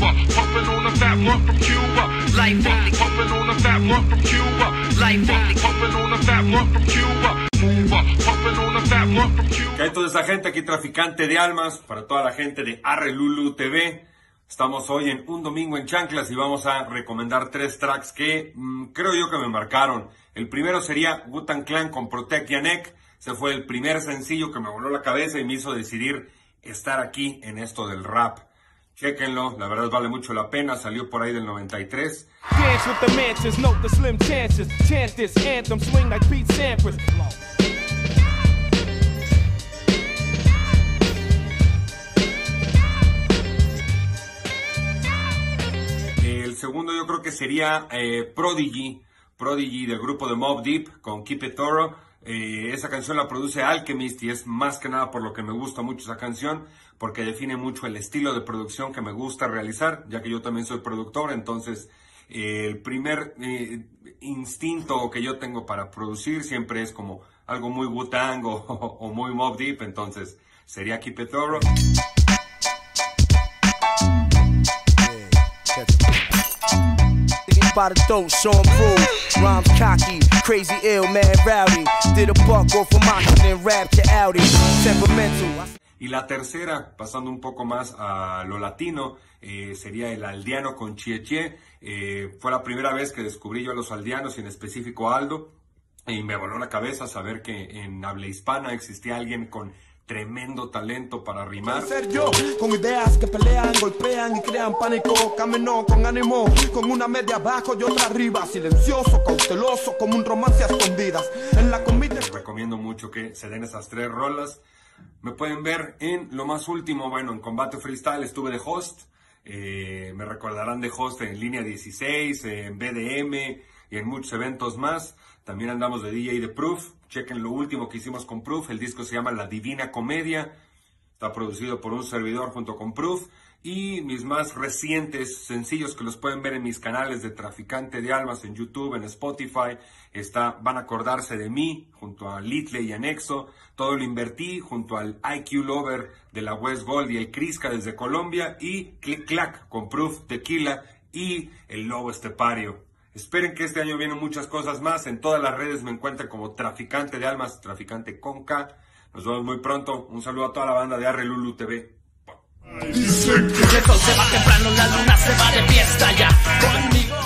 Cuba, puffin' on a fat one from Cuba. Life only puffin' on a fat one from Cuba. Life only puffin' on a fat one from Cuba. Cuba, puffin' on a fat one from Cuba. Que hay toda esa gente aquí, traficante de almas, para toda la gente de Arre Lulu TV. Estamos hoy en un domingo en Chanclas y vamos a recomendar tres tracks que mm, creo yo que me marcaron. El primero sería Gutan Clan con Protect Yanek. Ese fue el primer sencillo que me voló la cabeza y me hizo decidir estar aquí en esto del rap. Chequenlo, la verdad vale mucho la pena, salió por ahí del 93. Dance with the mansions, note the slim chances. Chant this anthem, swing like Pete Sampras. El segundo yo creo que sería eh, Prodigy, Prodigy del grupo de Mob Deep con Keep It Thorough. Eh, esa canción la produce Alchemist y es más que nada por lo que me gusta mucho esa canción, porque define mucho el estilo de producción que me gusta realizar, ya que yo también soy productor, entonces eh, el primer eh, instinto que yo tengo para producir siempre es como algo muy Wu-Tang o, muy Mob Deep, entonces sería Keep It Thorough. By the. Rhymes cocky, crazy man. Did a rap to. Y la tercera, pasando un poco más a lo latino, eh, sería el aldeano con Chie Chie. Eh, fue la primera vez que descubrí yo a los aldeanos y en específico Aldo. Y me voló la cabeza saber que en habla hispana existía alguien con tremendo talento para rimar. ser yo, con ideas que pelean, golpean y crean pánico. Camino con ánimo, con una media abajo y otra arriba. Silencioso, cauteloso, como un romance a escondidas. En la comida. Les recomiendo mucho que se den esas tres rolas. Me pueden ver en lo más último, bueno, en Combate Freestyle estuve de host. Eh, me recordarán de host en Línea 16, en BDM y en muchos eventos más. También andamos de DJ de Proof. Chequen lo último que hicimos con Proof. El disco se llama La Divina Comedia. Está producido por un servidor junto con Proof. Y mis más recientes sencillos que los pueden ver en mis canales de Traficante de Almas en YouTube, en Spotify. Está Van a acordarse de mí junto a Litle y Anexo. Todo lo invertí junto al IQ Lover de la West Gold y el Crisca desde Colombia. Y Click Clack con Proof Tequila y el Lobo Estepario. Esperen que este año vienen muchas cosas más. En todas las redes me encuentran como Traficante de Almas, Traficante con K. Nos vemos muy pronto. Un saludo a toda la banda de Arre Lulu TV. El sol se va temprano, la luna se va de fiesta ya. Conmigo.